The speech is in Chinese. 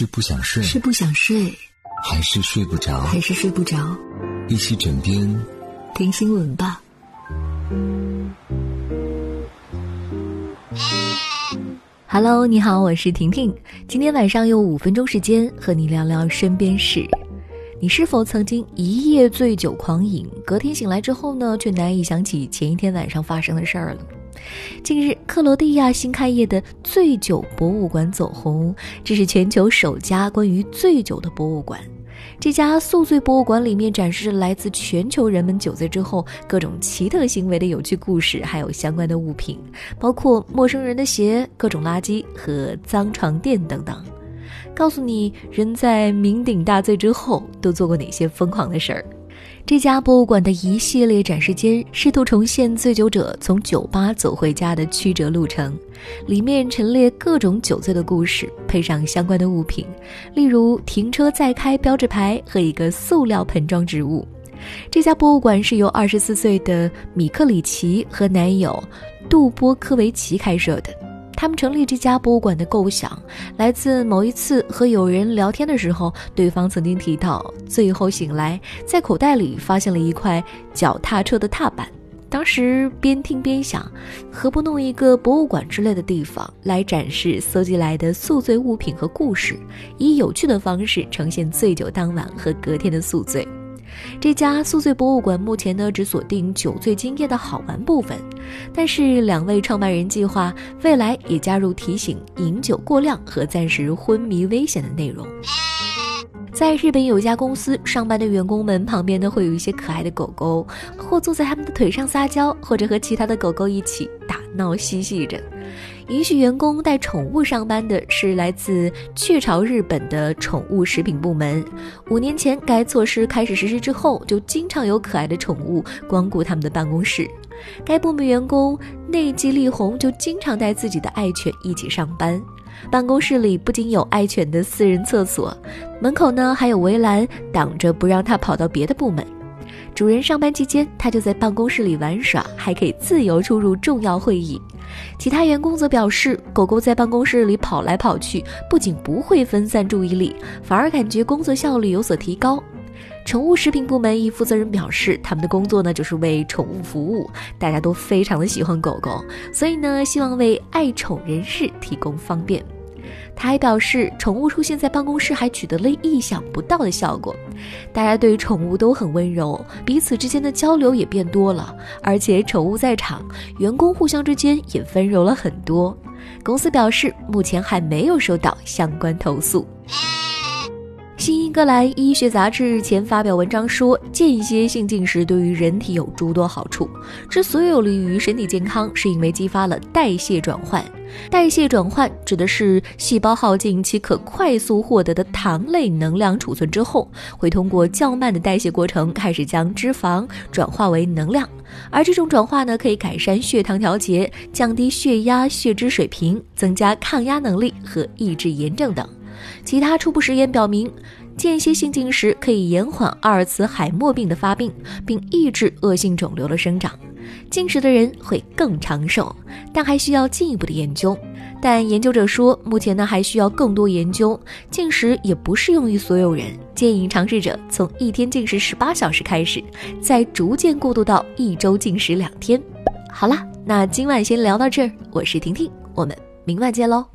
是不想睡，是不想睡，还是睡不着？还是睡不着？一起枕边听新闻吧。Hello，你好，我是婷婷。今天晚上用五分钟时间和你聊聊身边事。你是否曾经一夜醉酒狂饮，隔天醒来之后呢，却难以想起前一天晚上发生的事儿了？近日，克罗地亚新开业的醉酒博物馆走红，这是全球首家关于醉酒的博物馆。这家宿醉博物馆里面展示着来自全球人们酒醉之后各种奇特行为的有趣故事，还有相关的物品，包括陌生人的鞋、各种垃圾和脏床垫等等。告诉你，人在酩酊大醉之后都做过哪些疯狂的事儿。这家博物馆的一系列展示间试图重现醉酒者从酒吧走回家的曲折路程，里面陈列各种酒醉的故事，配上相关的物品，例如停车再开标志牌和一个塑料盆装植物。这家博物馆是由二十四岁的米克里奇和男友杜波科维奇开设的。他们成立这家博物馆的构想，来自某一次和友人聊天的时候，对方曾经提到，最后醒来在口袋里发现了一块脚踏车的踏板。当时边听边想，何不弄一个博物馆之类的地方来展示搜集来的宿醉物品和故事，以有趣的方式呈现醉酒当晚和隔天的宿醉。这家宿醉博物馆目前呢只锁定酒醉经验的好玩部分，但是两位创办人计划未来也加入提醒饮酒过量和暂时昏迷危险的内容。在日本有一家公司上班的员工们旁边呢会有一些可爱的狗狗，或坐在他们的腿上撒娇，或者和其他的狗狗一起闹嬉戏着。允许员工带宠物上班的是来自雀巢日本的宠物食品部门。五年前，该措施开始实施之后，就经常有可爱的宠物光顾他们的办公室。该部门员工内吉利红就经常带自己的爱犬一起上班。办公室里不仅有爱犬的私人厕所，门口呢还有围栏挡着，不让它跑到别的部门。主人上班期间，它就在办公室里玩耍，还可以自由出入重要会议。其他员工则表示，狗狗在办公室里跑来跑去，不仅不会分散注意力，反而感觉工作效率有所提高。宠物食品部门一负责人表示，他们的工作呢就是为宠物服务，大家都非常的喜欢狗狗，所以呢希望为爱宠人士提供方便。他还表示，宠物出现在办公室还取得了意想不到的效果，大家对宠物都很温柔，彼此之间的交流也变多了，而且宠物在场，员工互相之间也温柔了很多。公司表示，目前还没有收到相关投诉。新英格兰医学杂志日前发表文章说，间歇性进食对于人体有诸多好处。之所以有利于身体健康，是因为激发了代谢转换。代谢转换指的是细胞耗尽其可快速获得的糖类能量储存之后，会通过较慢的代谢过程，开始将脂肪转化为能量。而这种转化呢，可以改善血糖调节，降低血压、血脂水平，增加抗压能力和抑制炎症等。其他初步实验表明，间歇性进食可以延缓阿尔茨海默病的发病，并抑制恶性肿瘤的生长。进食的人会更长寿，但还需要进一步的研究。但研究者说，目前呢还需要更多研究。进食也不适用于所有人，建议尝试者从一天进食十八小时开始，再逐渐过渡到一周进食两天。好啦，那今晚先聊到这儿。我是婷婷，我们明晚见喽。